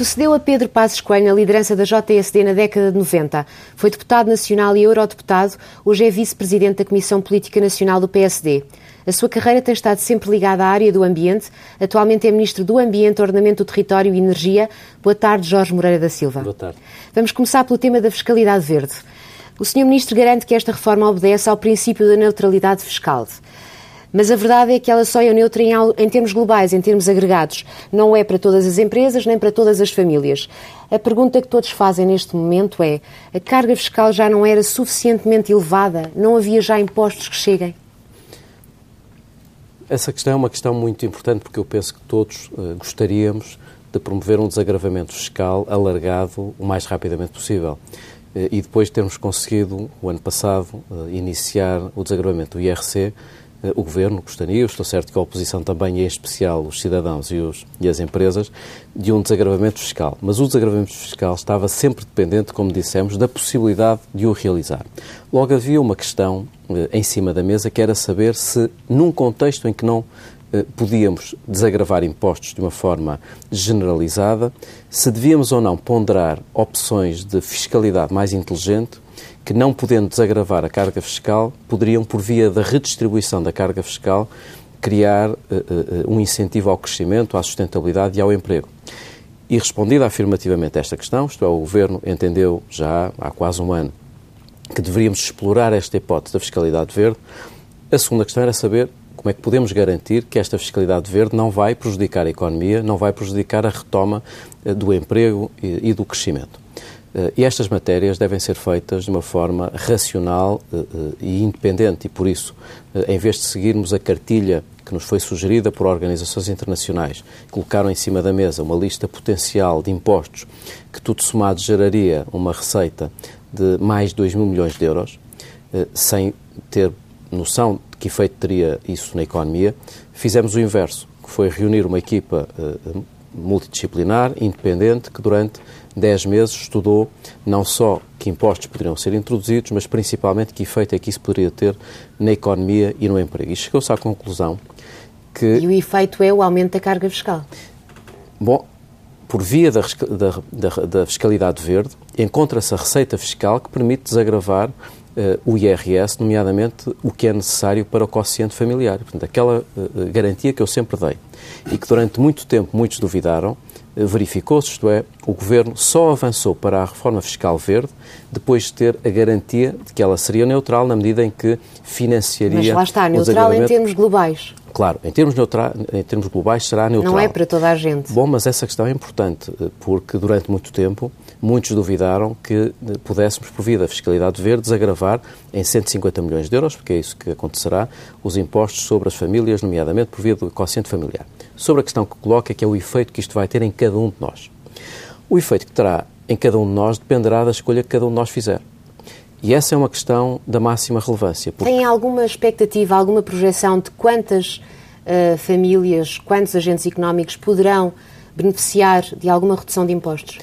Sucedeu a Pedro Passos Coelho na liderança da JSD na década de 90. Foi deputado nacional e eurodeputado, hoje é vice-presidente da Comissão Política Nacional do PSD. A sua carreira tem estado sempre ligada à área do ambiente. Atualmente é Ministro do Ambiente, Ordenamento do Território e Energia. Boa tarde, Jorge Moreira da Silva. Boa tarde. Vamos começar pelo tema da fiscalidade verde. O Sr. Ministro garante que esta reforma obedece ao princípio da neutralidade fiscal. Mas a verdade é que ela só é neutra em, em, termos globais, em termos agregados. Não é para todas as empresas nem para todas as famílias. A pergunta que todos fazem neste momento é: a carga fiscal já não era suficientemente elevada? Não havia já impostos que cheguem? Essa questão é uma questão muito importante porque eu penso que todos uh, gostaríamos de promover um desagravamento fiscal alargado o mais rapidamente possível. Uh, e depois de termos conseguido, o ano passado, uh, iniciar o desagravamento do IRC, o Governo gostaria, estou certo que a oposição também, e em especial os cidadãos e, os, e as empresas, de um desagravamento fiscal. Mas o desagravamento fiscal estava sempre dependente, como dissemos, da possibilidade de o realizar. Logo havia uma questão eh, em cima da mesa que era saber se, num contexto em que não eh, podíamos desagravar impostos de uma forma generalizada, se devíamos ou não ponderar opções de fiscalidade mais inteligente que, não podendo desagravar a carga fiscal, poderiam, por via da redistribuição da carga fiscal, criar uh, uh, um incentivo ao crescimento, à sustentabilidade e ao emprego. E respondida afirmativamente a esta questão, isto é, o Governo entendeu já há quase um ano que deveríamos explorar esta hipótese da fiscalidade verde, a segunda questão era saber como é que podemos garantir que esta fiscalidade verde não vai prejudicar a economia, não vai prejudicar a retoma do emprego e do crescimento. Eh, e estas matérias devem ser feitas de uma forma racional eh, eh, e independente, e por isso, em vez de seguirmos a cartilha que nos foi sugerida por organizações internacionais, colocaram em cima da mesa uma lista potencial de impostos que, tudo somado, geraria uma receita de mais de 2 mil milhões de euros, sem ter noção de que efeito teria isso na economia, fizemos o inverso, que foi reunir uma equipa multidisciplinar, independente, que durante 10 meses estudou não só que impostos poderiam ser introduzidos, mas principalmente que efeito é que isso poderia ter na economia e no emprego. E chegou-se à conclusão que... E o efeito é o aumento da carga fiscal? Bom, por via da, da, da, da fiscalidade verde, encontra-se a receita fiscal que permite desagravar uh, o IRS, nomeadamente o que é necessário para o quociente familiar. Portanto, aquela uh, garantia que eu sempre dei e que durante muito tempo muitos duvidaram, uh, verificou-se, isto é, o Governo só avançou para a reforma fiscal verde depois de ter a garantia de que ela seria neutral na medida em que financiaria... Mas lá está, neutral em termos globais. Claro, em termos, neutra... em termos globais será neutral. Não é para toda a gente. Bom, mas essa questão é importante, porque durante muito tempo muitos duvidaram que pudéssemos, por via da fiscalidade verde, desagravar em 150 milhões de euros, porque é isso que acontecerá, os impostos sobre as famílias, nomeadamente por via do quociente familiar. Sobre a questão que coloca, que é o efeito que isto vai ter em cada um de nós. O efeito que terá em cada um de nós dependerá da escolha que cada um de nós fizer. E essa é uma questão da máxima relevância. Porque... Tem alguma expectativa, alguma projeção de quantas uh, famílias, quantos agentes económicos poderão beneficiar de alguma redução de impostos?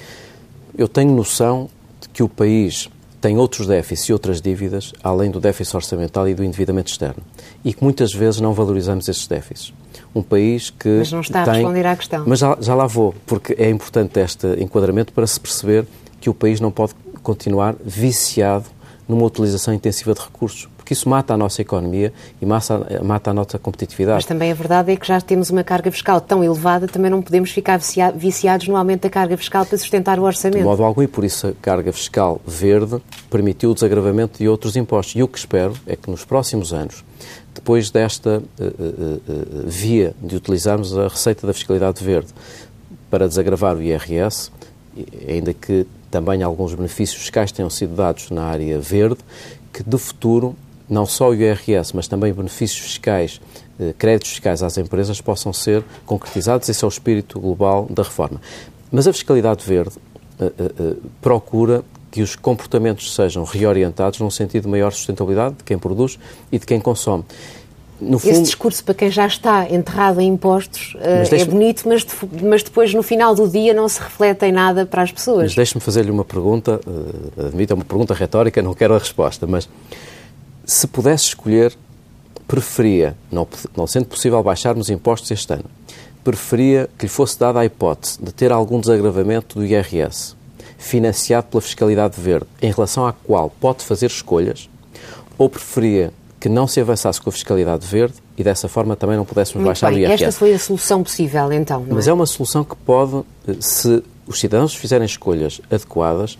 Eu tenho noção de que o país tem outros déficits e outras dívidas, além do déficit orçamental e do endividamento externo. E que muitas vezes não valorizamos esses déficits. Um país que. Mas não está tem... a responder à questão. Mas já, já lá vou, porque é importante este enquadramento para se perceber que o país não pode continuar viciado numa utilização intensiva de recursos porque isso mata a nossa economia e mata, mata a nossa competitividade. Mas também a verdade é que já temos uma carga fiscal tão elevada, também não podemos ficar viciados no aumento da carga fiscal para sustentar o orçamento. De modo algum, e por isso a carga fiscal verde permitiu o desagravamento de outros impostos. E o que espero é que nos próximos anos, depois desta uh, uh, uh, via de utilizarmos a receita da fiscalidade verde para desagravar o IRS, ainda que também alguns benefícios fiscais tenham sido dados na área verde, que de futuro não só o IRS, mas também benefícios fiscais, eh, créditos fiscais às empresas possam ser concretizados. Esse é o espírito global da reforma. Mas a fiscalidade verde eh, eh, procura que os comportamentos sejam reorientados num sentido de maior sustentabilidade de quem produz e de quem consome. No fundo... Esse discurso para quem já está enterrado em impostos uh, é bonito, mas, mas, depois no final do dia não se reflete em nada para as pessoas. Mas deixe-me fazer-lhe uma pergunta, uh, admito, é uma pergunta retórica, não quero a resposta, mas se pudesse escolher, preferia, não, não sendo possível baixarmos impostos este ano, preferia que lhe fosse dada a hipótese de ter algum desagravamento do IRS financiado pela fiscalidade verde, em relação à qual pode fazer escolhas, ou preferia que não se avançasse com a fiscalidade verde e dessa forma também não pudéssemos Muito baixar bem. o IRS. Esta foi a solução possível, então. Mas é? é uma solução que pode, eh, se os cidadãos fizerem escolhas adequadas,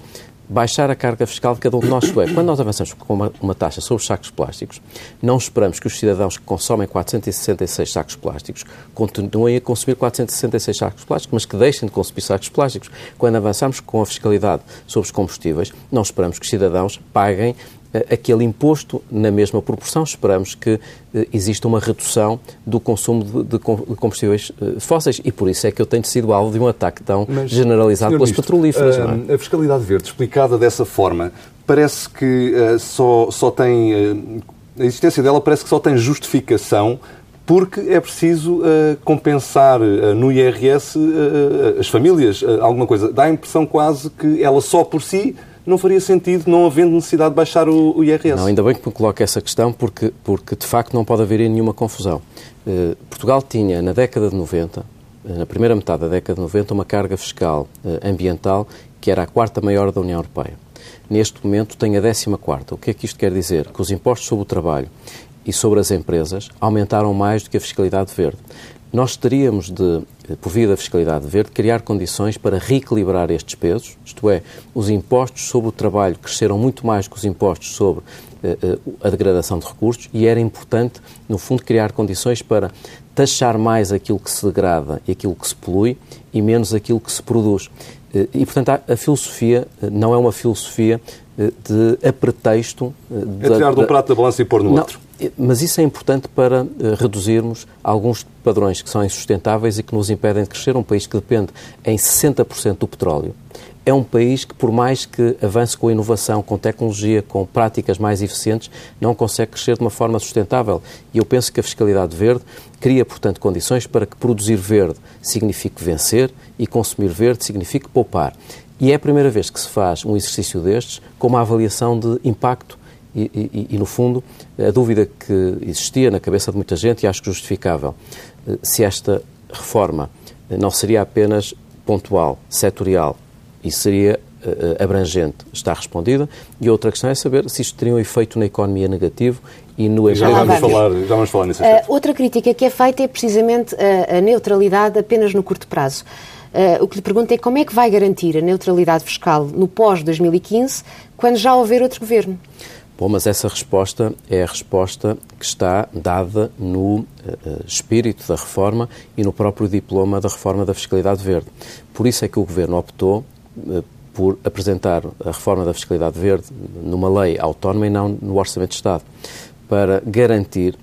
baixar a carga fiscal de cada um de nós. É, quando nós avançamos com uma, uma, taxa sobre os sacos plásticos, não esperamos que os cidadãos que consomem 466 sacos plásticos continuem a consumir 466 sacos plásticos, mas que deixem de consumir sacos plásticos. Quando avançamos com a fiscalidade sobre os combustíveis, não esperamos que os cidadãos paguem aquele imposto na mesma proporção. Esperamos que eh, exista uma redução do consumo de, de combustíveis eh, fósseis e por isso é que eu tenho sido alvo de um ataque tão Mas, generalizado pelas Ministro, petrolíferas. Uh, é? A fiscalidade verde, explicada dessa forma, parece que uh, só, só tem. Uh, a existência dela parece que só tem justificação porque é preciso uh, compensar uh, no IRS uh, as famílias alguma coisa. Dá a impressão quase que ela só por si não faria sentido não havendo necessidade de baixar o, o IRS. Não, ainda bem que me coloca essa questão, porque, porque de facto não pode haver nenhuma confusão. Uh, Portugal tinha, na década de 90, eh, na primeira metade da década de 90, uma carga fiscal uh, ambiental que era a quarta maior da União Europeia. Neste momento tem a décima quarta. O que é que isto quer dizer? Que os impostos sobre o trabalho e sobre as empresas aumentaram mais do que a fiscalidade verde. Nós teríamos de, por via da fiscalidade verde, criar condições para reequilibrar estes pesos, isto é, os impostos sobre o trabalho cresceram muito mais que os impostos sobre uh, a degradação de recursos e era importante, no fundo, criar condições para taxar mais aquilo que se degrada e aquilo que se polui e menos aquilo que se produz. E, portanto, a, filosofia não é uma filosofia de a pretexto... É tirar de um prato da balança e pôr no não, outro. Mas isso é importante para uh, reduzirmos alguns padrões que são insustentáveis e que nos impedem de crescer. Um país que depende em 60% do petróleo. É um país que, por mais que avance com inovação, com tecnologia, com práticas mais eficientes, não consegue crescer de uma forma sustentável. E eu penso que a fiscalidade verde cria, portanto, condições para que produzir verde signifique vencer e consumir verde signifique poupar. E é a primeira vez que se faz um exercício destes com uma avaliação de impacto e, e, e, no fundo, a dúvida que existia na cabeça de muita gente, e acho que justificável, eh, se esta reforma eh, não seria apenas pontual, setorial e seria uh, abrangente, está respondida. E outra questão é saber se isto teria um efeito na economia negativo e no já vamos falar Já vamos falar nisso. Uh, outra crítica que é feita é precisamente a, a neutralidade apenas no curto prazo. Uh, o que lhe pergunto é como é que vai garantir a neutralidade fiscal no pós-2015, quando já houver outro governo? Bom, mas essa resposta é a resposta que está dada no uh, espírito da reforma e no próprio diploma da reforma da fiscalidade verde. Por isso é que o Governo optou uh, por apresentar a reforma da fiscalidade verde numa lei autónoma e não no Orçamento de Estado, para garantir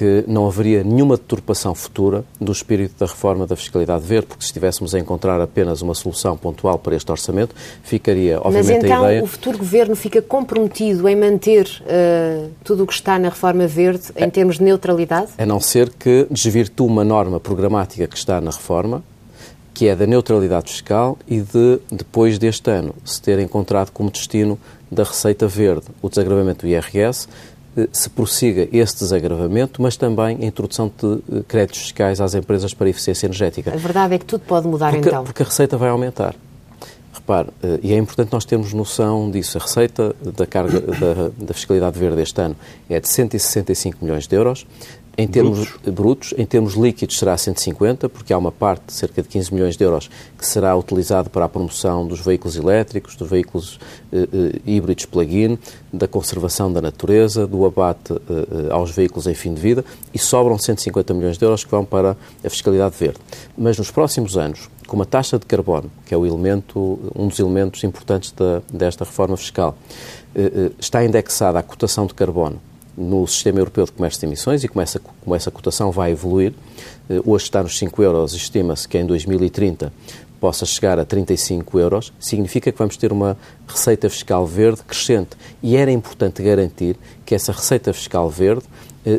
que não haveria nenhuma deturpação futura do espírito da reforma da fiscalidade verde, porque se estivéssemos a encontrar apenas uma solução pontual para este orçamento, ficaria, obviamente, Mas então a ideia... o futuro governo fica comprometido em manter uh, tudo o que está na reforma verde em é, termos de neutralidade? A não ser que desvirtue uma norma programática que está na reforma, que é da neutralidade fiscal e de, depois deste ano, se ter encontrado como destino da Receita Verde o desagravamento do IRS, se prossiga esse desagravamento, mas também a introdução de eh, créditos fiscais às empresas para eficiência energética. A verdade é que tudo pode mudar porque, então. Porque a receita vai aumentar. Repare, eh, e é importante nós termos noção disso. A receita da carga da, da fiscalidade verde este ano é de 165 milhões de euros. Em termos brutos. brutos, em termos líquidos será 150, porque há uma parte cerca de 15 milhões de euros que será utilizado para a promoção dos veículos elétricos, dos veículos eh, eh, híbridos plug-in, da conservação da natureza, do abate eh, aos veículos em fim de vida e sobram 150 milhões de euros que vão para a fiscalidade verde. Mas nos próximos anos, com uma taxa de carbono, que é o elemento, um dos elementos importantes da, desta reforma fiscal, está indexada a cotação de carbono no Sistema Europeu de Comércio de Emissões e como essa, como essa cotação vai evoluir. Eh, hoje está nos 5 euros, estima-se que em 2030 possa chegar a 35 euros, significa que vamos ter uma receita fiscal verde crescente. E era importante garantir que essa receita fiscal verde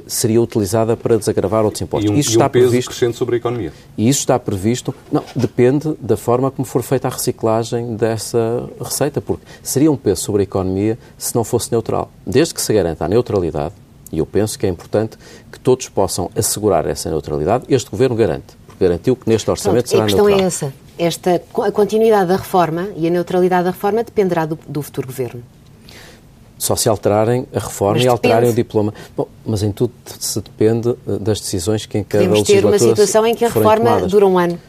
seria utilizada para desagravar outros impostos. E um, isso e está um peso previsto, crescente sobre a economia. E isso está previsto, não, depende da forma como for feita a reciclagem dessa receita, porque seria um peso sobre a economia se não fosse neutral. Desde que se garanta a neutralidade, e eu penso que é importante que todos possam assegurar essa neutralidade, este Governo garante garantiu que neste orçamento Pronto, será A questão neutral. é essa. Esta, a continuidade da reforma e a neutralidade da reforma dependerá do, do futuro governo. Só se alterarem a reforma Mas e alterarem depende. o diploma. Bom, mas em tudo se depende eh, das decisões que em cada Podemos ter uma situação em que a reforma tomadas. dura um ano.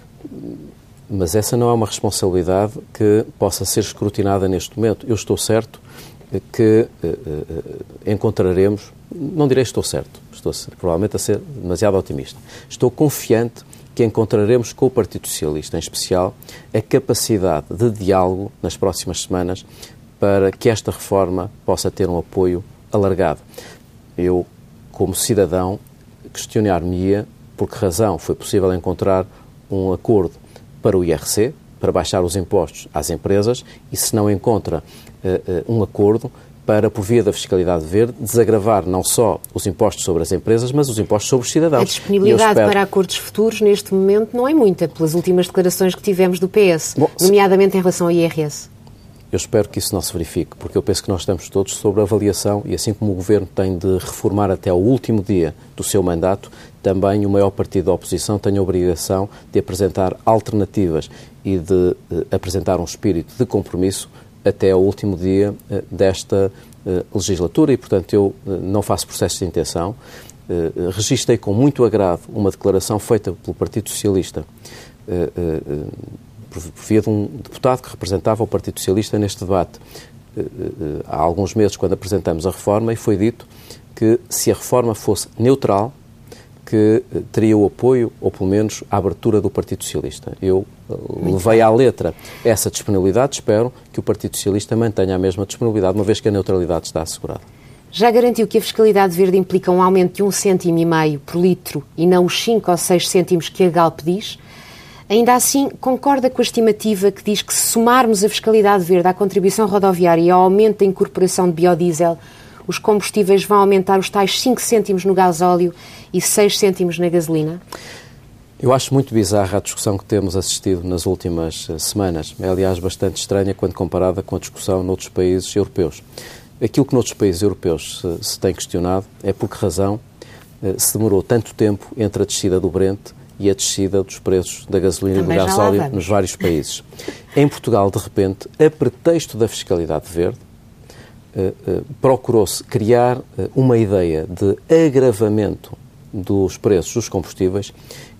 Mas essa não é uma responsabilidade que possa ser escrutinada neste momento. Eu estou certo que eh, eh, encontraremos, não direi estou certo, estou provavelmente a ser demasiado otimista. Estou confiante que encontraremos com o Partido Socialista, em especial, a capacidade de diálogo nas próximas semanas para que esta reforma possa ter um apoio alargado. Eu, como cidadão, questionar-me-ia por que razão foi possível encontrar um acordo para o IRC, para baixar os impostos às empresas, e se não encontra eh, eh, um acordo para, por via da fiscalidade verde, desagravar não só os impostos sobre as empresas, mas os impostos sobre os cidadãos. A disponibilidade espero- para acordos futuros, neste momento, não é muita, pelas últimas declarações que tivemos do PS, Bom, se- nomeadamente em relação ao IRS. Eu espero que isso não se verifique, porque eu penso que nós estamos todos sobre avaliação e assim como o Governo tem de reformar até ao último dia do seu mandato, também o maior partido da oposição tem a obrigação de apresentar alternativas e de eh, apresentar um espírito de compromisso até ao último dia eh, desta eh, legislatura e, portanto, eu não faço processo de intenção. Registrei com muito agrado uma declaração feita pelo Partido Socialista por via de um deputado que representava o Partido Socialista neste debate eh, eh, há alguns meses, quando apresentamos a reforma, e foi dito que se a reforma fosse neutral, que eh, teria o apoio, ou pelo menos a abertura do Partido Socialista. Eu eh, levei à letra essa disponibilidade, espero que o Partido Socialista mantenha a mesma disponibilidade, uma vez que a neutralidade está assegurada. Já garantiu que a fiscalidade verde implica um aumento de um cêntimo e meio por litro e não os 5 ou 6 cêntimos que a Galp diz? Ainda assim, concorda com a estimativa que diz que se somarmos a fiscalidade verde à contribuição rodoviária e ao aumento da incorporação de biodiesel, os combustíveis vão aumentar os tais 5 cêntimos no gasóleo e 6 cêntimos na gasolina? Eu acho muito bizarra a discussão que temos assistido nas últimas eh, semanas. É, aliás, bastante estranha quando comparada com a discussão noutros países europeus. Aquilo que noutros países europeus se, se tem questionado é por que razão eh, se demorou tanto tempo entre a descida do Brent e a descida dos preços da gasolina Também e do gasóleo nos vários países. em Portugal, de repente, a pretexto da fiscalidade verde, eh, eh, procurou-se criar eh, uma ideia de agravamento dos preços dos combustíveis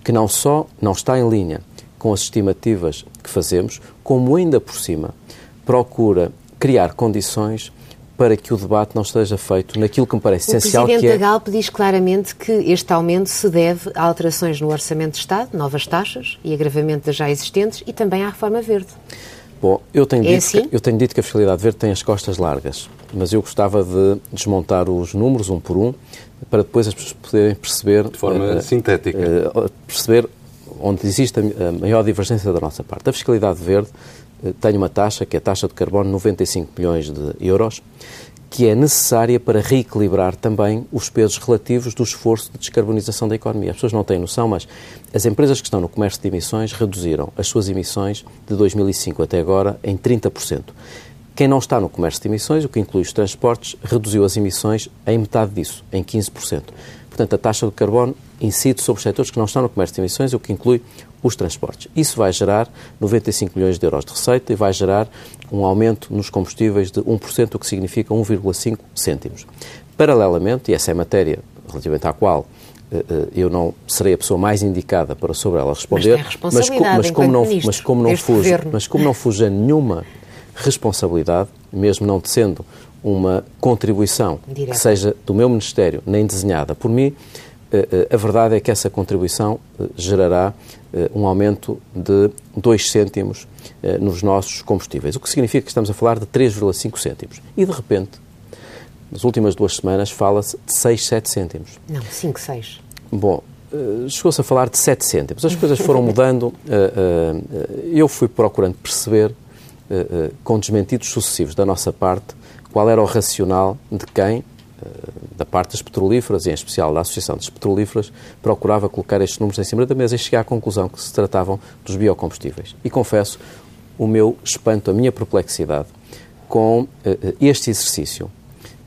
que não só não está em linha com as estimativas que fazemos, como ainda por cima procura criar condições para que o debate não esteja feito naquilo que me parece O essencial, Presidente que é da Galp diz claramente que este aumento se deve a alterações no Orçamento de Estado, novas taxas e agravamento das já existentes e também à reforma verde. Bom, eu tenho, É dito assim? que, eu tenho dito que a fiscalidade verde tem as costas largas, mas eu gostava de desmontar os números um por um para depois as pessoas poderem perceber De forma eh, sintética. eh, perceber onde existe a maior divergência da nossa parte. A fiscalidade verde tem uma taxa, que é a taxa de carbono, 95 milhões de euros, que é necessária para reequilibrar também os pesos relativos do esforço de descarbonização da economia. As pessoas não têm noção, mas as empresas que estão no comércio de emissões reduziram as suas emissões de 2005 até agora em 30%. Quem não está no comércio de emissões, o que inclui os transportes, reduziu as emissões em metade disso, em 15%. Portanto, a taxa de carbono incide sobre os setores que não estão no comércio de emissões, o que inclui os transportes. Isso vai gerar 95 milhões de euros de receita e vai gerar um aumento nos combustíveis de 1%, o que significa 1,5 cêntimos. Paralelamente, e essa é a matéria relativamente à qual eh, eh, eu não serei a pessoa mais indicada para sobre ela responder, responsabilidade mas, como não, ministro mas como não fujo, governo. mas como não fuja nenhuma responsabilidade, mesmo não sendo uma contribuição Direta. que seja do meu Ministério, nem desenhada por mim, a verdade é que essa contribuição eh, gerará eh, um aumento de 2 cêntimos eh, nos nossos combustíveis, o que significa que estamos a falar de 3,5 cêntimos. E, de repente, nas últimas duas semanas, fala-se de 6, 7 cêntimos. Não, 5, 6. Bom, eh, chegou-se a falar de 7 cêntimos. As coisas foram mudando. eh, eh, Eu fui procurando perceber, eh, eh, com desmentidos sucessivos da nossa parte, qual era o racional de quem, eh, da parte das petrolíferas, e em especial da Associação das Petrolíferas, procurava colocar estes números em cima da mesa e cheguei à conclusão que se tratavam dos biocombustíveis. E confesso o meu espanto, a minha perplexidade com eh, eh, este exercício,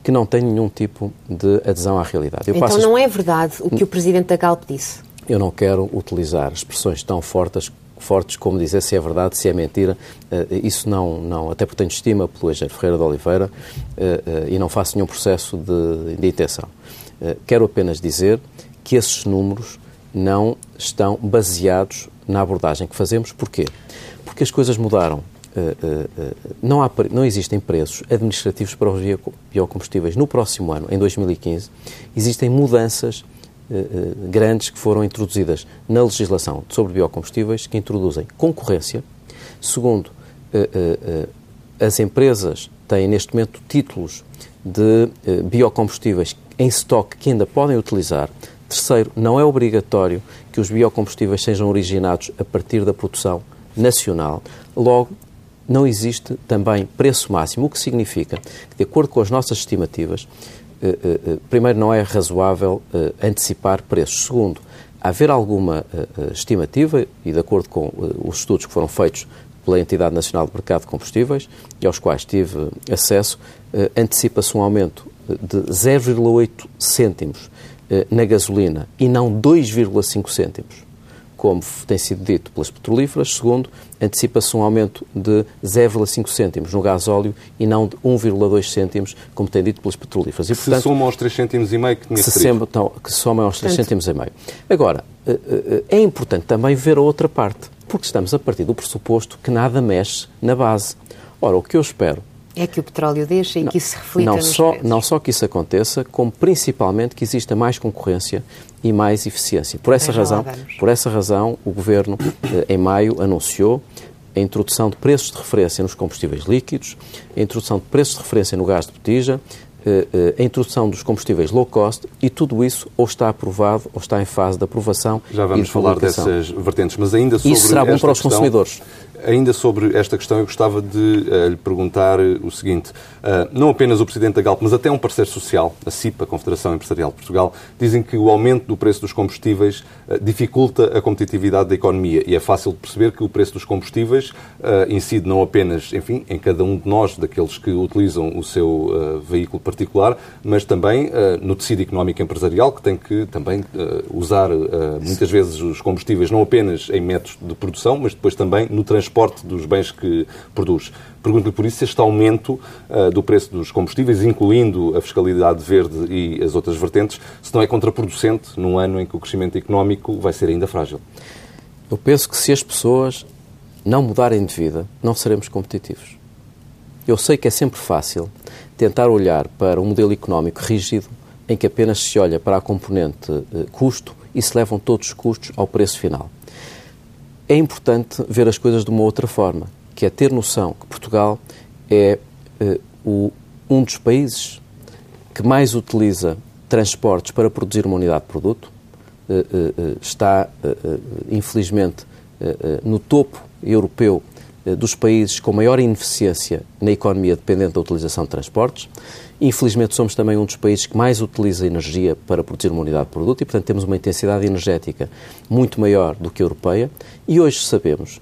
que não tem nenhum tipo de adesão à realidade. Eu Então não é verdade o que o Presidente da Galp disse? eu não quero utilizar expressões tão fortes fortes como dizer se é verdade, se é mentira. Isso não, não até porque tenho estima pelo engenheiro Ferreira de Oliveira e não faço nenhum processo de, de intenção. Quero apenas dizer que esses números não estão baseados na abordagem que fazemos. Porquê? Porque as coisas mudaram. Não, há, não existem preços administrativos para os biocombustíveis. No próximo ano, em 2015, existem mudanças grandes que foram introduzidas na legislação sobre biocombustíveis que introduzem concorrência. Segundo, as empresas têm neste momento títulos de biocombustíveis em estoque que ainda podem utilizar Terceiro, não é obrigatório que os biocombustíveis sejam originados a partir da produção nacional. Logo, não existe também preço máximo, o que significa que, de acordo com as nossas estimativas, eh, eh, eh, primeiro, não é razoável antecipar preços. Segundo, haver alguma estimativa, e de acordo com os estudos que foram feitos pela Entidade Nacional de Mercado de Combustíveis e aos quais tive acesso, antecipa-se um aumento de 0,8 cêntimos eh, na gasolina e não 2,5 cêntimos, como tem sido dito pelas petrolíferas. Segundo, antecipa-se um aumento de 0,5 cêntimos no gás óleo e não de 1,2 cêntimos, como tem dito pelas petrolíferas. E, portanto, se soma aos 3 cêntimos e meio que tinha se sema, então, que se soma aos 3 cêntimos e meio. Agora, eh, eh, é importante também ver a outra parte, porque estamos a partir do pressuposto que nada mexe na base. Ora, o que eu espero é que o petróleo deixa e não, que isso se reflita não nos só, preços. Não só que isso aconteça, como principalmente que exista mais concorrência e mais eficiência. Por essa, razão, por essa razão, o Governo, eh, em maio, anunciou a introdução de preços de referência nos combustíveis líquidos, a introdução de preços de referência no gás de botija, eh, eh, a introdução dos combustíveis low cost e tudo isso ou está aprovado ou está em fase de aprovação. Já vamos falar dessas vertentes, mas ainda sobre Isso será bom para os questão, consumidores. Ainda sobre esta questão, eu gostava de uh, lhe perguntar o seguinte: uh, não apenas o Presidente da Galp, mas até um parceiro social, a CIPA, a Confederação Empresarial de Portugal, dizem que o aumento do preço dos combustíveis uh, dificulta a competitividade da economia. E é fácil de perceber que o preço dos combustíveis incide não apenas, enfim, em cada um de nós, daqueles que utilizam o seu veículo particular, mas também no tecido económico empresarial, que tem que também usar muitas vezes os combustíveis não apenas em métodos de produção, mas depois também no transporte transporte dos bens que produz. Pergunto-lhe por isso se este aumento uh, do preço dos combustíveis, incluindo a fiscalidade verde e as outras vertentes, se não é contraproducente num ano em que o crescimento económico vai ser ainda frágil. Eu penso que se as pessoas não mudarem de vida, não seremos competitivos. Eu sei que é sempre fácil tentar olhar para um modelo económico rígido em que apenas se olha para a componente uh, custo e se levam todos os custos ao preço final é importante ver as coisas de uma outra forma, que é ter noção que Portugal é uh, o, um dos países que mais utiliza transportes para produzir uma unidade de produto, uh, uh, está, infelizmente, no topo europeu dos países com maior ineficiência na economia dependente da utilização de transportes. Infelizmente, somos também um dos países que mais utiliza energia para produzir uma unidade de produto e, portanto, temos uma intensidade energética muito maior do que a europeia. E hoje sabemos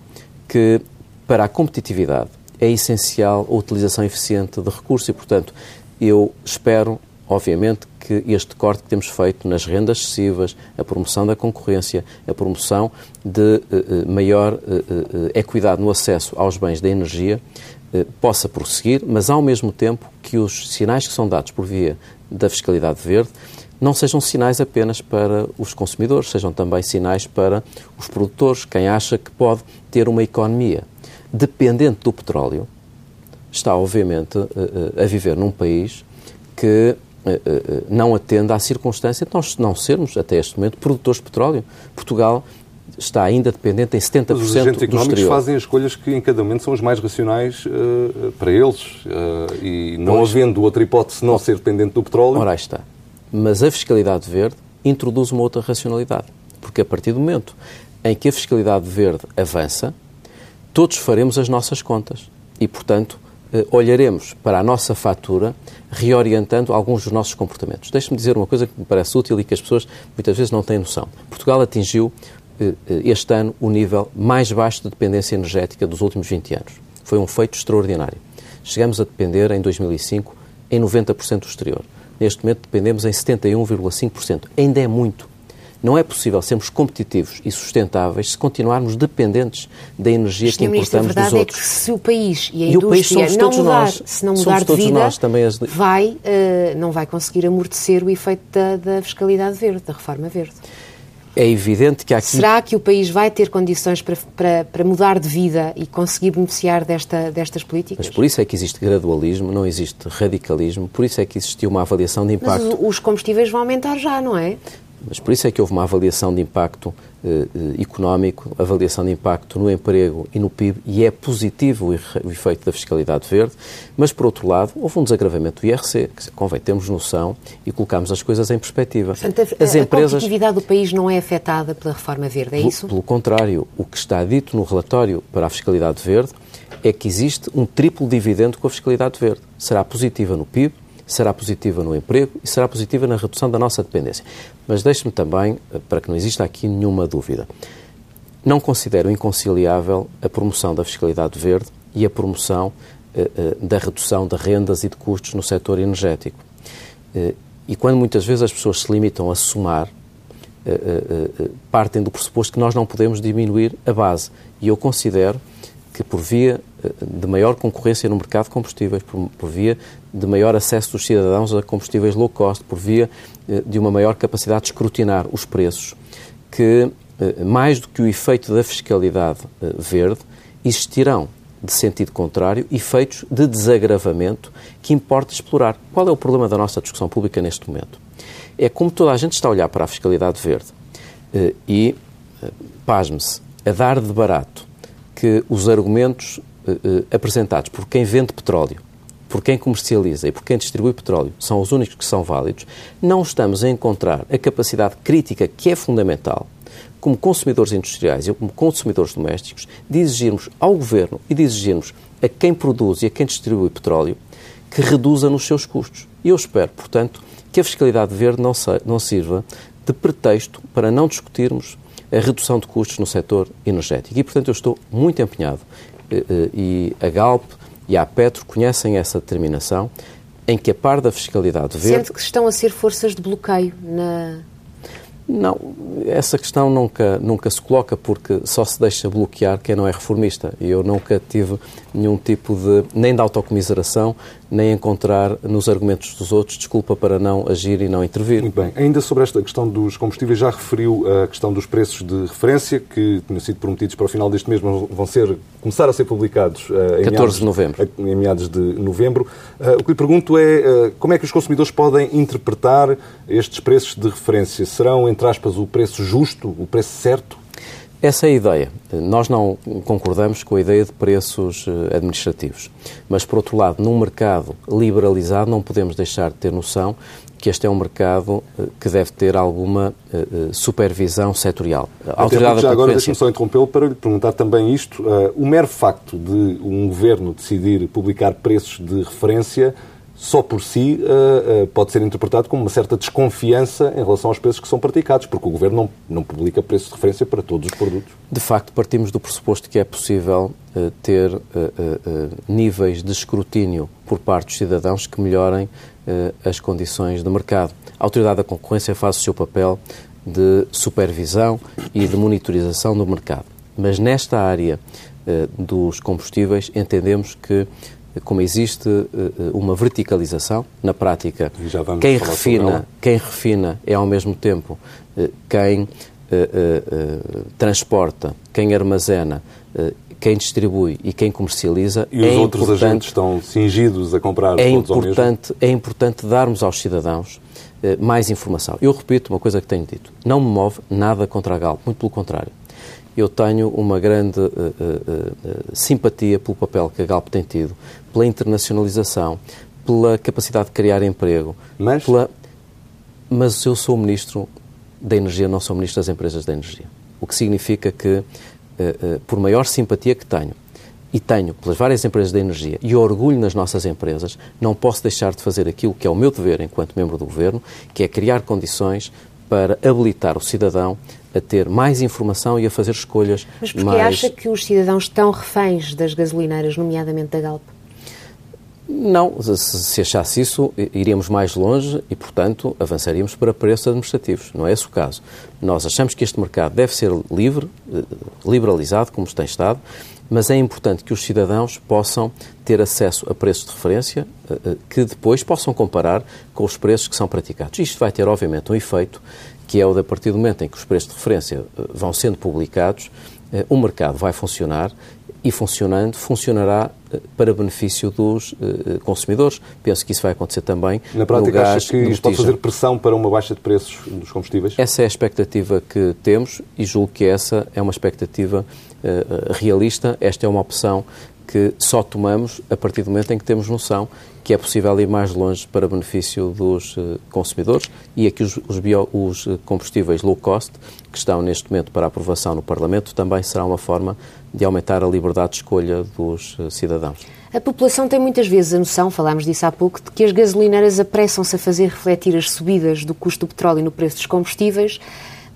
que, para a competitividade, é essencial a utilização eficiente de recursos e, portanto, eu espero, obviamente, que este corte que temos feito nas rendas excessivas, a promoção da concorrência, a promoção de uh, maior uh, uh, equidade no acesso aos bens da energia, eh, possa prosseguir, mas ao mesmo tempo que os sinais que são dados por via da fiscalidade verde não sejam sinais apenas para os consumidores, sejam também sinais para os produtores. Quem acha que pode ter uma economia dependente do petróleo está, obviamente, eh, eh, a viver num país que não atende à circunstância de nós não sermos, até este momento, produtores de petróleo. Portugal está ainda dependente em 70% Mas os agentes económicos fazem as escolhas que em cada momento são as mais racionais uh, para eles uh, e não pois. havendo outra hipótese não ser dependente do petróleo... Ora, aí está. Mas a fiscalidade verde introduz uma outra racionalidade, porque a partir do momento em que a fiscalidade verde avança, todos faremos as nossas contas e, portanto, olharemos para a nossa fatura reorientando alguns dos nossos comportamentos. Deixe-me dizer uma coisa que me parece útil e que as pessoas muitas vezes não têm noção. Portugal atingiu eh, eh, este ano o nível mais baixo de dependência energética dos últimos 20 anos. Foi um feito extraordinário. Chegamos a depender, em 2005, em 90% do exterior. Neste momento dependemos em 71,5%. Ainda é muito. Não é possível sermos competitivos e sustentáveis se continuarmos dependentes da energia que importamos dos outros. A verdade é que se o país e a e indústria não mudar, nós. se não mudar de vida, nós, as... vai, uh, não vai conseguir amortecer o efeito da, da fiscalidade verde, da reforma verde. É evidente que aqui... Será que o país vai ter condições para, para, para mudar de vida e conseguir beneficiar desta, destas políticas? Mas por isso é que existe gradualismo, não existe radicalismo, por isso é que existiu uma avaliação de impacto. Mas os combustíveis vão aumentar já, não é? Mas por isso é que houve uma avaliação de impacto eh, eh económico, avaliação de impacto no emprego e no PIB, e é positivo o efeito da fiscalidade verde, mas por outro lado, houve um desagravamento do IRC, que convém termos noção e colocarmos as coisas em perspectiva. Portanto, a, as a empresas, a competitividade do país não é afetada pela reforma verde, é pelo, isso? Pelo contrário, o que está dito no relatório para a fiscalidade verde é que existe um triplo dividendo com a fiscalidade verde. Será positiva no PIB, será positiva no emprego e será positiva na redução da nossa dependência. Mas deixe-me também, eh, para que não exista aqui nenhuma dúvida, não considero inconciliável a promoção da fiscalidade verde e a promoção eh, eh, da redução de rendas e de custos no setor energético. e quando muitas vezes as pessoas se limitam a somar, partem do pressuposto que nós não podemos diminuir a base. E eu considero que por via de maior concorrência no mercado de combustíveis, por, via de maior acesso dos cidadãos a combustíveis low cost, por via eh, de uma maior capacidade de escrutinar os preços, que eh, mais do que o efeito da fiscalidade eh, verde, existirão, de sentido contrário, efeitos de desagravamento que importa explorar. Qual é o problema da nossa discussão pública neste momento? É como toda a gente está a olhar para a fiscalidade verde e, pasme-se, a dar de barato que os argumentos apresentados por quem vende petróleo, por quem comercializa e por quem distribui petróleo são os únicos que são válidos, não estamos a encontrar a capacidade crítica que é fundamental, como consumidores industriais e como consumidores domésticos, de exigirmos ao governo e de exigirmos a quem produz e a quem distribui petróleo que reduza nos seus custos. E eu espero, portanto, que a fiscalidade verde não, se, não sirva de pretexto para não discutirmos a redução de custos no setor energético. E, portanto, eu estou muito empenhado eh, eh, e a Galp e a Petro conhecem essa determinação em que a par da fiscalidade verde... Sente que estão a ser forças de bloqueio na, não, essa questão nunca, nunca se coloca porque só se deixa bloquear quem não é reformista. E eu nunca tive nenhum tipo de, nem de autocomiseração, nem encontrar nos argumentos dos outros desculpa para não agir e não intervir. Muito bem. Ainda sobre esta questão dos combustíveis, já referiu a questão dos preços de referência, que tinham sido prometidos para o final deste mês, mas vão ser, começar a ser publicados uh, em, 14 meados, de novembro. em meados de novembro. Uh, o que lhe pergunto é uh, como é que os consumidores podem interpretar estes preços de referência? Serão, entre aspas, o preço justo, o preço certo? Essa é a ideia. Nós não concordamos com a ideia de preços eh, administrativos. Mas, por outro lado, num mercado liberalizado, não podemos deixar de ter noção que este é um mercado eh, que deve ter alguma eh, supervisão setorial. A autoridade já agora, deixe-me só interrompê-lo para lhe perguntar também isto. O mero facto de um governo decidir publicar preços de referência só por si uh, uh, pode ser interpretado como uma certa desconfiança em relação aos preços que são praticados, porque o Governo não, não publica preços de referência para todos os produtos. De facto, partimos do pressuposto que é possível uh, ter níveis de escrutínio por parte dos cidadãos que melhorem as condições de mercado. A Autoridade da Concorrência faz o seu papel de supervisão e de monitorização do mercado. Mas nesta área dos combustíveis, entendemos que como existe eh, eh, uma verticalização, na prática, quem refina, quem refina é ao mesmo tempo eh, quem transporta, quem armazena, quem distribui e quem comercializa. E os é outros agentes estão cingidos a comprar é importante, É importante darmos aos cidadãos mais informação. Eu repito uma coisa que tenho dito. Não me move nada contra a Galp, muito pelo contrário eu tenho uma grande uh, uh, uh, simpatia pelo papel que a Galp tem tido, pela internacionalização, pela capacidade de criar emprego. Mas? Pela... Mas eu sou ministro da Energia, não sou ministro das empresas da energia. O que significa que, por maior simpatia que tenho, e tenho pelas várias empresas da energia e orgulho nas nossas empresas, não posso deixar de fazer aquilo que é o meu dever enquanto membro do governo, que é criar condições para habilitar o cidadão a ter mais informação e a fazer escolhas Mas porque mais... acha que os cidadãos estão reféns das gasolineiras, nomeadamente da Galp? Não, se achasse isso, iríamos mais longe e, portanto, avançaríamos para preços administrativos. Não é esse o caso. Nós achamos que este mercado deve ser livre, eh, liberalizado, como tem estado, mas é importante que os cidadãos possam ter acesso a preços de referência eh, eh, que depois possam comparar com os preços que são praticados. Isto vai ter, obviamente, um efeito que é o de, a partir do momento em que os preços de referência vão sendo publicados, o mercado vai funcionar e funcionando, funcionará para benefício dos eh, consumidores. Penso que isso vai acontecer também Na prática, no acha que isto pode fazer pressão para uma baixa de preços dos combustíveis? Essa é a expectativa que temos e julgo que essa é uma expectativa uh, realista. Esta é uma opção que só tomamos a partir do momento em que temos noção que é possível ir mais longe para benefício dos uh, consumidores e aqui os, os, bio, os combustíveis low cost, que estão neste momento para aprovação no Parlamento, também será uma forma de aumentar a liberdade de escolha dos eh, cidadãos. A população tem muitas vezes a noção, falámos disso há pouco, de que as gasolineiras apressam-se a fazer refletir as subidas do custo do petróleo no preço dos combustíveis,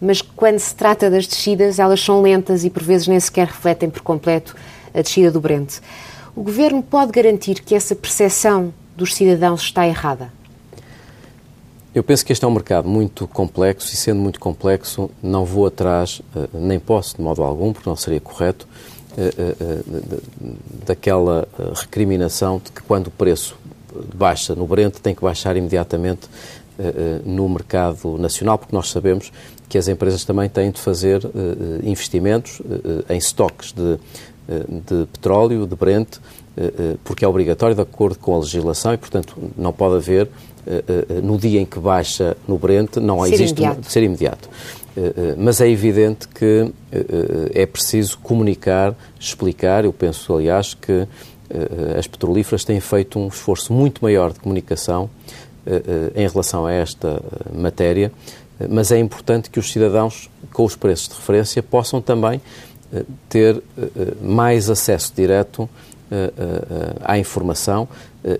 mas quando se trata das descidas, elas são lentas e por vezes nem sequer refletem por completo a descida do Brent. O governo pode garantir que essa percepção dos cidadãos está errada? Eu penso que este é um mercado muito complexo e, sendo muito complexo, não vou atrás, eh, nem posso de modo algum, porque não seria correto, eh, eh, daquela recriminação de que quando o preço baixa no Brent tem que baixar imediatamente no mercado nacional, porque nós sabemos que as empresas também têm de fazer investimentos em estoques de, de petróleo, de Brent, porque é obrigatório de acordo com a legislação e, portanto, não pode haver eh, eh, no dia em que baixa no Brent, não ser existe imediato. Uma, ser imediato. Eh, mas é evidente que é preciso comunicar, explicar. Eu penso, aliás, que as petrolíferas têm feito um esforço muito maior de comunicação em relação a esta matéria, mas é importante que os cidadãos, com os preços de referência, possam também ter mais acesso direto à informação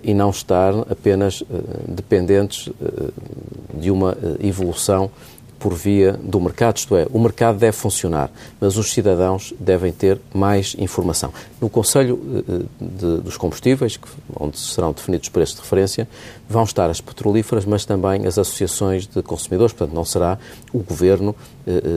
e não estar apenas dependentes de uma evolução por via do mercado, isto é, o mercado deve funcionar, mas os cidadãos devem ter mais informação. No Conselho de, dos Combustíveis, onde serão definidos os preços de referência, vão estar as petrolíferas, mas também as associações de consumidores, portanto, não será o Governo,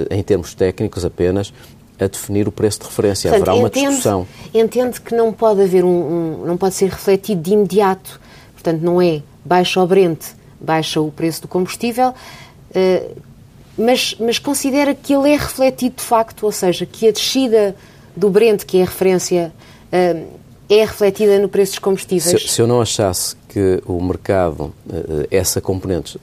em termos técnicos apenas, a definir o preço de referência. Portanto, Haverá uma entende, discussão. Entende que não pode haver um, um, não pode ser refletido de imediato. Portanto, não é baixa o Brent, baixa o preço do combustível, uh, mas, mas considera que ele é refletido de facto, ou seja, que a descida do Brent, que é a referência, uh, é refletida no preço dos combustíveis? Se, se eu não achasse que o mercado, uh, essa componente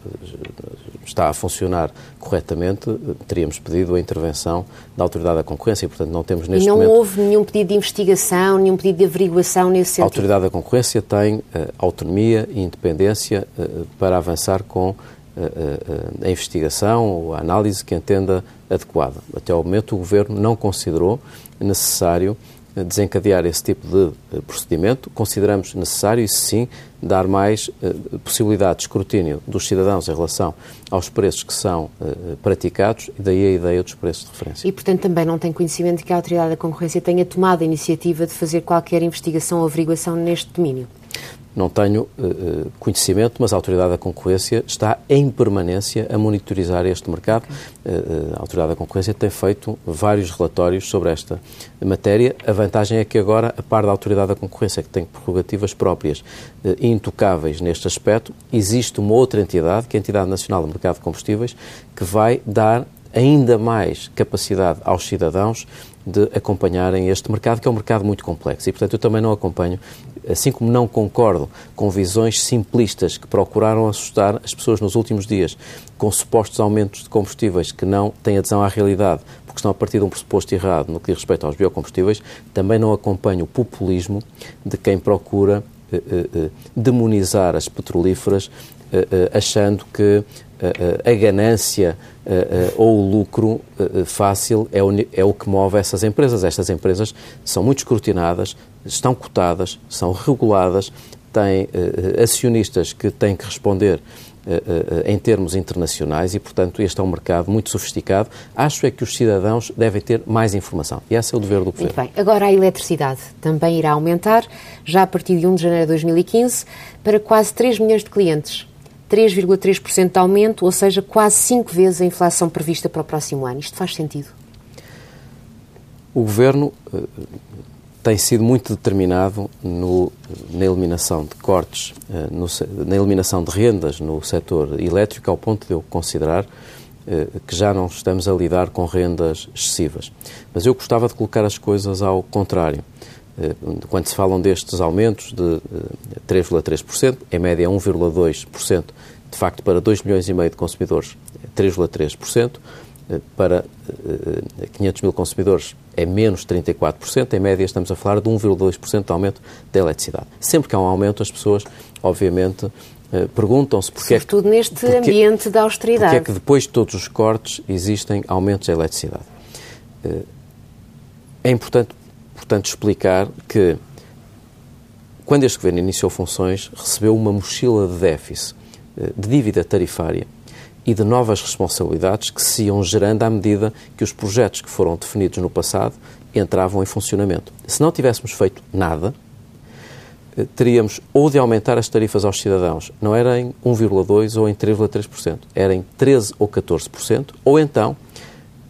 está a funcionar corretamente, teríamos pedido a intervenção da Autoridade da Concorrência e, portanto, não temos neste e não momento... não houve nenhum pedido de investigação, nenhum pedido de averiguação nesse sentido? A Autoridade da Concorrência tem uh, autonomia e independência uh, para avançar com uh, a investigação ou a análise que entenda adequada. Até ao momento, o Governo não considerou necessário desencadear esse tipo de eh, procedimento, consideramos necessário, isso sim, dar mais uh, possibilidade de escrutínio dos cidadãos em relação aos preços que são uh, praticados e daí a ideia dos preços de referência. E, portanto, também não tem conhecimento de que a Autoridade da Concorrência tenha tomado a iniciativa de fazer qualquer investigação ou averiguação neste domínio? Não tenho uh, conhecimento, mas a Autoridade da Concorrência está em permanência a monitorizar este mercado. Uh, a Autoridade da Concorrência tem feito vários relatórios sobre esta matéria. A vantagem é que agora, a par da Autoridade da Concorrência, que tem prerrogativas próprias uh, intocáveis neste aspecto, existe uma outra entidade, que é a Entidade Nacional do Mercado de Combustíveis, que vai dar ainda mais capacidade aos cidadãos de acompanharem este mercado, que é um mercado muito complexo. E, portanto, eu também não acompanho, assim como não concordo com visões simplistas que procuraram assustar as pessoas nos últimos dias com supostos aumentos de combustíveis que não têm adesão à realidade, porque estão a partir de um pressuposto errado no que diz respeito aos biocombustíveis, também não acompanho o populismo de quem procura eh, eh, eh demonizar as petrolíferas, eh, eh, achando que a ganância ou o lucro fácil é o, é o que move essas empresas. Estas empresas são muito escrutinadas, estão cotadas, são reguladas, têm acionistas que têm que responder em termos internacionais e, portanto, este é um mercado muito sofisticado. Acho é que os cidadãos devem ter mais informação. E esse é o dever do Governo. Muito bem. Agora a eletricidade também irá aumentar, já a partir de 1 de janeiro de 2015, para quase 3 milhões de clientes. 3,3% de aumento, ou seja, quase 5 vezes a inflação prevista para o próximo ano. Isto faz sentido? O Governo uh, tem sido muito determinado no, na eliminação de cortes, uh, no, na eliminação de rendas no setor elétrico, ao ponto de eu considerar uh, que já não estamos a lidar com rendas excessivas. Mas eu gostava de colocar as coisas ao contrário. Quando se falam destes aumentos de 3,3%, em média 1,2%, de facto, para 2 milhões e meio de consumidores, 3,3%, para 500 mil consumidores é menos 34%, em média estamos a falar de 1,2% de aumento da eletricidade. Sempre que há um aumento, as pessoas, obviamente, perguntam-se porque Sobretudo é que, neste porque, ambiente da austeridade. Porque é que depois de todos os cortes existem aumentos da eletricidade. É importante portanto, explicar que, quando este governo iniciou funções, recebeu uma mochila de déficit, eh, de dívida tarifária e de novas responsabilidades que se iam gerando à medida que os projetos que foram definidos no passado entravam em funcionamento. Se não tivéssemos feito nada, eh, teríamos ou de aumentar as tarifas aos cidadãos, não era em 1,2% ou em 3,3%, era em 13% ou 14%, ou então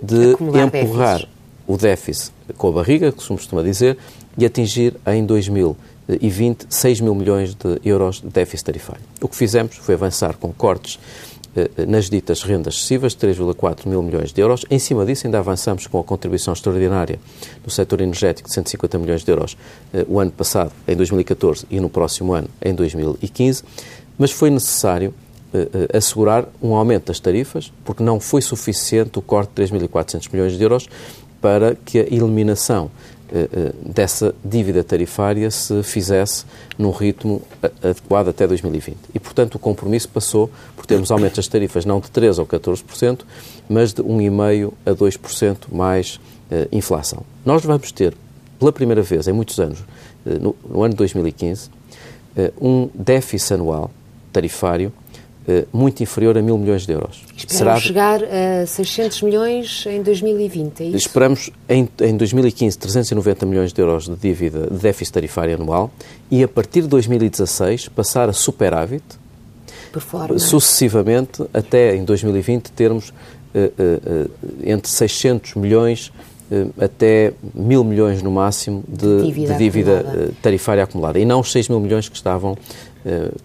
de Acumular empurrar déficits. o déficit com a barriga, que se costuma dizer, e atingir em 2020 6 mil milhões de euros de déficit tarifário. O que fizemos foi avançar com cortes eh, nas ditas rendas excessivas, de 3,4 mil milhões de euros. Em cima disso, ainda avançamos com a contribuição extraordinária no setor energético de 150 milhões de euros eh, o ano passado, em 2014, e no próximo ano, em 2015. Mas foi necessário eh, assegurar um aumento das tarifas, porque não foi suficiente o corte de 3.400 milhões de euros para que a eliminação eh, eh, dessa dívida tarifária se fizesse num ritmo adequado até 2020. E, portanto, o compromisso passou por termos aumentos das tarifas não de 13% ou 14%, mas de 1,5% a 2% mais uh, inflação. Nós vamos ter, pela primeira vez em muitos anos, uh, no, no, ano de 2015, uh, um déficit anual tarifário eh, muito inferior a mil milhões de euros. Esperamos Será... chegar a 600 milhões em 2020, é isso? Esperamos, em, em 2015, 390 milhões de euros de dívida de déficit tarifário anual e, a partir de 2016, passar a superávit, sucessivamente, até em 2020, termos uh, uh, entre 600 milhões até mil milhões no máximo de dívida, de dívida acumulada. tarifária acumulada e não os 6 mil milhões que estavam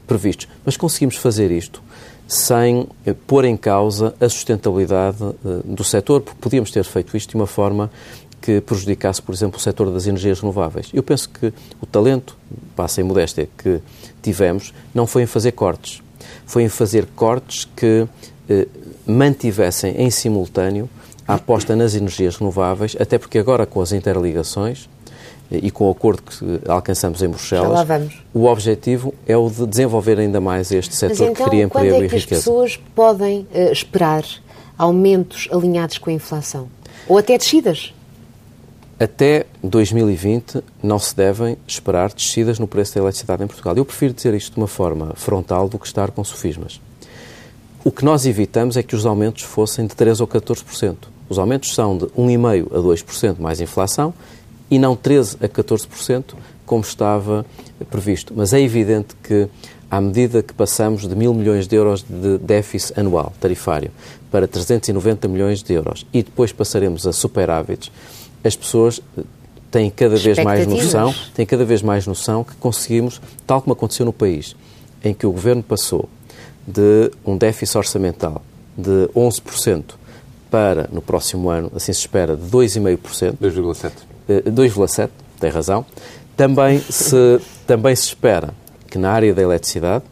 previstos. Mas conseguimos fazer isto sem eh, pôr em causa a sustentabilidade eh, do setor, porque podíamos ter feito isto de uma forma que prejudicasse, por exemplo, o setor das energias renováveis. Eu penso que o talento, passa em modéstia, que tivemos, não foi em fazer cortes, foi em fazer cortes que eh, mantivessem em simultâneo a aposta nas energias renováveis, até porque agora com as interligações e com o acordo que alcançamos em Bruxelas, o objetivo é o de desenvolver ainda mais este setor então, que cria emprego é e riqueza. as pessoas podem uh, esperar aumentos alinhados com a inflação? Ou até descidas? Até 2020 não se devem esperar descidas no preço da eletricidade em Portugal. Eu prefiro dizer isto de uma forma frontal do que estar com sofismas. O que nós evitamos é que os aumentos fossem de 3% ou 14%. Os aumentos são de 1,5% a 2% mais inflação e não 13% a 14%, como estava previsto. Mas é evidente que, à medida que passamos de mil milhões de euros de déficit anual tarifário para 390 milhões de euros e depois passaremos a superávites, as pessoas têm cada vez mais noção, têm cada vez mais noção que conseguimos, tal como aconteceu no país, em que o governo passou de um déficit orçamental de 11% para, no próximo ano, assim se espera, de 2,5%. 2,7%. 2,7%, eh, tem razão. Também se, também se espera que na área da eletricidade,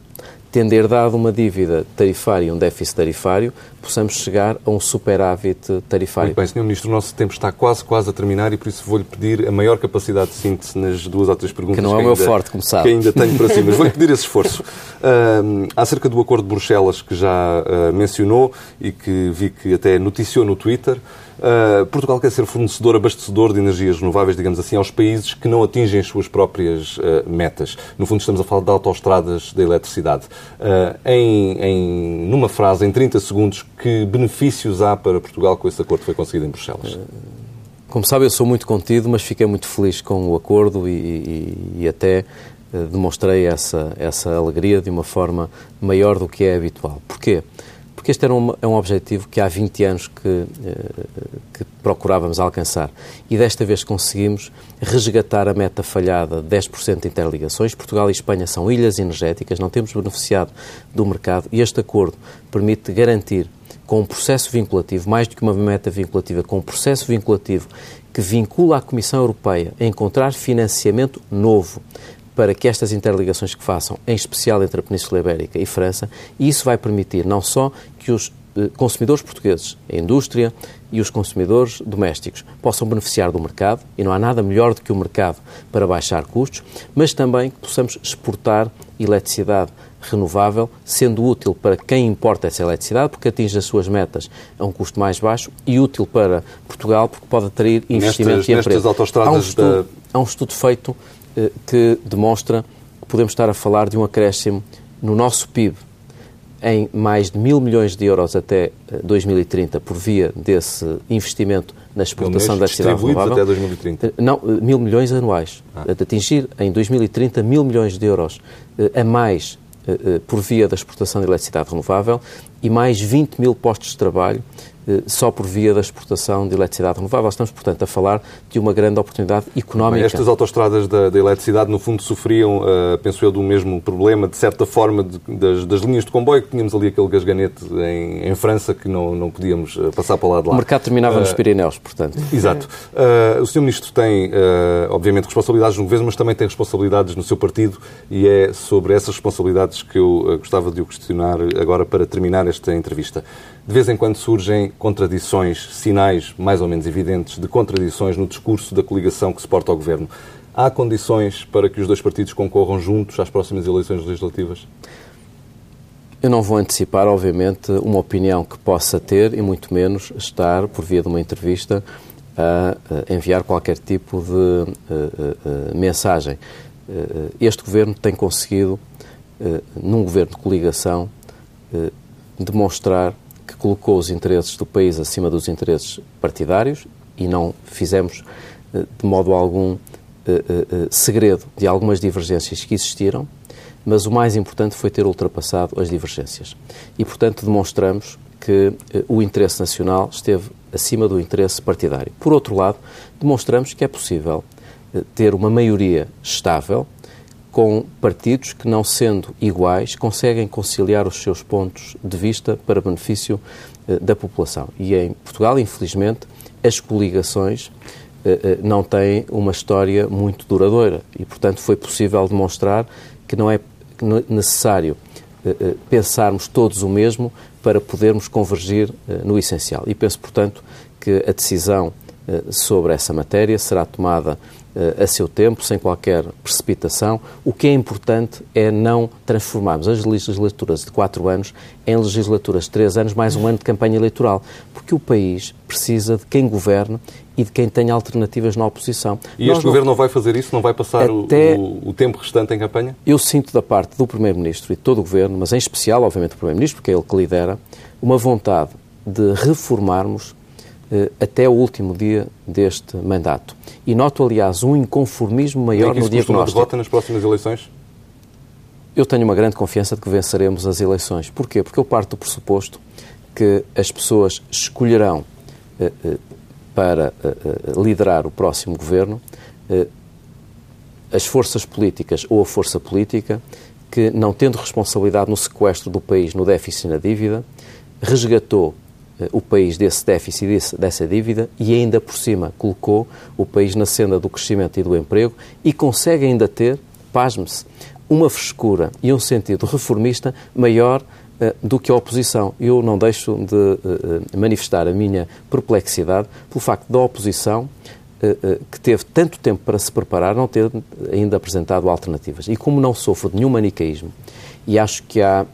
tendo herdado uma dívida tarifária e um déficit tarifário, possamos chegar a um superávit tarifário. Muito bem, Sr. Ministro, o nosso tempo está quase, quase a terminar e por isso vou-lhe pedir a maior capacidade de síntese nas duas ou três perguntas que não é o meu ainda, forte, como sabe. Que ainda tenho para si, mas vou-lhe pedir esse esforço. Uh, acerca do acordo de Bruxelas que já uh, mencionou e que vi que até noticiou no Twitter, Uh, Portugal quer ser fornecedor, abastecedor de energias renováveis, digamos assim, aos países que não atingem as suas próprias uh, metas. No fundo, estamos a falar de autoestradas da eletricidade. Uh, em, em, numa frase, em 30 segundos, que benefícios há para Portugal com esse acordo que foi conseguido em Bruxelas? Como sabe, eu sou muito contido, mas fiquei muito feliz com o acordo e, e, e até demonstrei essa, essa alegria de uma forma maior do que é habitual. Porquê? Porque este era um, é um objetivo que há 20 anos que, eh, que, procurávamos alcançar e desta vez conseguimos resgatar a meta falhada de 10% de interligações. Portugal e Espanha são ilhas energéticas, não temos beneficiado do mercado e este acordo permite garantir com um processo vinculativo, mais do que uma meta vinculativa, com um processo vinculativo que vincula a Comissão Europeia a encontrar financiamento novo para que estas interligações que façam, em especial entre a Península Ibérica e França, e isso vai permitir não só que os eh, consumidores portugueses, a indústria e os consumidores domésticos possam beneficiar do mercado, e não há nada melhor do que o mercado para baixar custos, mas também que possamos exportar eletricidade renovável, sendo útil para quem importa essa eletricidade, porque atinge as suas metas a um custo mais baixo, e útil para Portugal, porque pode atrair investimento nestas, e emprego. Há um, estudo, da... há um estudo feito que demonstra que podemos estar a falar de um acréscimo no nosso PIB em mais de mil milhões de euros até 2030 eh, por via desse investimento na exportação da cidade renovável. até 2030? Eh, não, mil milhões anuais. Ah. De atingir em 2030 mil milhões de euros a mais por via da exportação de eletricidade renovável e mais 20 mil postos de trabalho eh, só por via da exportação de eletricidade renovável. Estamos, portanto, a falar de uma grande oportunidade económica. Estas autoestradas da, da eletricidade, no fundo, sofriam, uh, penso eu, do mesmo problema, de certa forma, de, das, das, linhas de comboio, que tínhamos ali aquele gasganete em, em França que não, não podíamos eh, passar para lado de lá. O mercado terminava uh, nos Pirineus, portanto. Exato. Uh, o Sr. Ministro tem, obviamente, responsabilidades no governo, mas também tem responsabilidades no seu partido e é sobre essas responsabilidades que eu gostava de o questionar agora para terminar esta entrevista. De vez em quando surgem contradições, sinais mais ou menos evidentes de contradições no discurso da coligação que suporta o governo. Há condições para que os dois partidos concorram juntos às próximas eleições legislativas? Eu não vou antecipar, obviamente, uma opinião que possa ter e muito menos estar, por via de uma entrevista, a enviar qualquer tipo de uh, uh, mensagem. Uh, este governo tem conseguido, num governo de coligação, demonstrar que colocou os interesses do país acima dos interesses partidários e não fizemos eh, de modo algum eh, eh, segredo de algumas divergências que existiram, mas o mais importante foi ter ultrapassado as divergências. E, portanto, demonstramos que o interesse nacional esteve acima do interesse partidário. Por outro lado, demonstramos que é possível ter uma maioria estável com partidos que, não sendo iguais, conseguem conciliar os seus pontos de vista para benefício eh, da população. E em Portugal, infelizmente, as coligações eh, eh, não têm uma história muito duradoura e, portanto, foi possível demonstrar que não é necessário pensarmos todos o mesmo para podermos convergir no essencial. E penso, portanto, que a decisão sobre essa matéria será tomada a seu tempo, sem qualquer precipitação. O que é importante é não transformarmos as legislaturas de quatro anos em legislaturas de três anos, mais um ano de campanha eleitoral, porque o país precisa de quem governe e de quem tenha alternativas na oposição. E Nós este não... governo não vai fazer isso? Não vai passar Até... o, o, tempo restante em campanha? Eu sinto da parte do Primeiro-Ministro e de todo o governo, mas em especial, obviamente, do Primeiro-Ministro, porque é ele que lidera, uma vontade de reformarmos eh, até o último dia deste mandato. E noto, aliás, um inconformismo maior no diagnóstico. derrota nas próximas eleições? Eu tenho uma grande confiança de que venceremos as eleições. Porquê? Porque eu parto do pressuposto que as pessoas escolherão eh, eh, para liderar o próximo governo as forças políticas ou a força política que, não tendo responsabilidade no sequestro do país, no déficit e na dívida, resgatou eh, o país desse déficit, dessa dívida e ainda por cima colocou o país na senda do crescimento e do emprego e consegue ainda ter, pasme-se, uma frescura e um sentido reformista maior uh, do que a oposição. Eu não deixo de uh, manifestar a minha perplexidade pelo facto da oposição que teve tanto tempo para se preparar não ter ainda apresentado alternativas. E como não sofro de nenhum manicaísmo e acho que há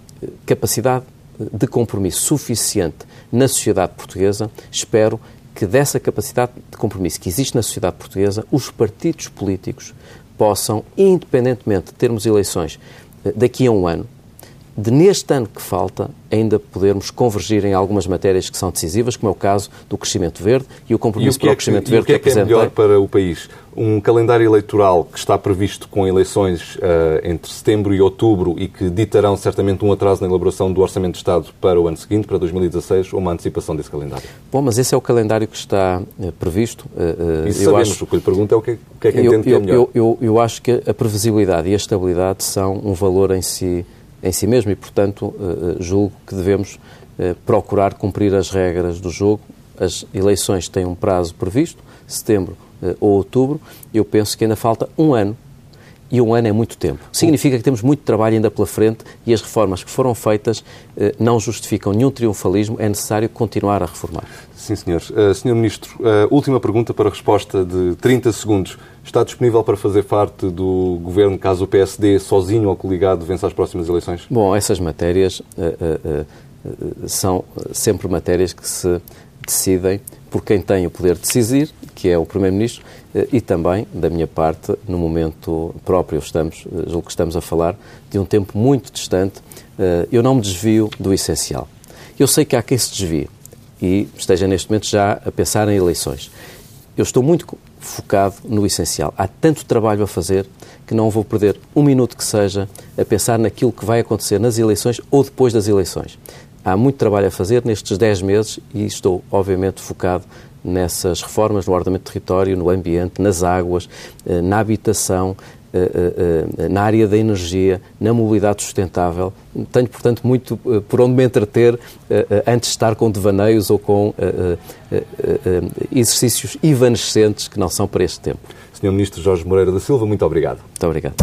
capacidade de compromisso suficiente na sociedade portuguesa, espero que dessa capacidade de compromisso que existe na sociedade portuguesa, os partidos políticos possam, independentemente de termos eleições eh, daqui a um ano, de neste ano que falta ainda podermos convergir em algumas matérias que são decisivas, como é o caso do crescimento verde e o compromisso e o para o é crescimento que, verde o que, é que é apresentei. melhor para o país? Um calendário eleitoral que está previsto com eleições uh, entre setembro e outubro e que ditarão certamente um atraso na elaboração do Orçamento de Estado para o ano seguinte, para 2016, ou uma antecipação desse calendário? Bom, mas esse é o calendário que está uh, previsto. Uh, e sabemos, acho... o que lhe pergunto é o que, é, o que é que entende eu, que é melhor. Eu, eu, eu acho que a previsibilidade e a estabilidade são um valor em si em si mesmo e, portanto, julgo que devemos procurar cumprir as regras do jogo. As eleições têm um prazo previsto, setembro ou outubro. Eu penso que ainda falta um ano e um ano é muito tempo. Significa que temos muito trabalho ainda pela frente e as reformas que foram feitas não justificam nenhum triunfalismo, é necessário continuar a reformar. Sim, senhor. Uh, senhor Ministro, uh, última pergunta para resposta de 30 segundos. Está disponível para fazer parte do Governo caso o PSD, sozinho ou coligado, vença as próximas eleições? Bom, essas matérias uh, são sempre matérias que se decidem por quem tem o poder de decidir, que é o Primeiro-Ministro, e também, da minha parte, no momento próprio, estamos, julgo que estamos a falar de um tempo muito distante, eu não me desvio do essencial. Eu sei que há quem se desvie e esteja neste momento já a pensar em eleições. Eu estou muito focado no essencial. Há tanto trabalho a fazer que não vou perder um minuto que seja a pensar naquilo que vai acontecer nas eleições ou depois das eleições. Há muito trabalho a fazer nestes 10 meses e estou, obviamente, focado nessas reformas no ordenamento do território, no ambiente, nas águas, eh, na habitação, eh, eh, na área da energia, na mobilidade sustentável. Tenho, portanto, muito por onde me entreter antes de estar com devaneios ou com exercícios evanescentes que não são para este tempo. Sr. Ministro Jorge Moreira da Silva, muito obrigado. Muito obrigado.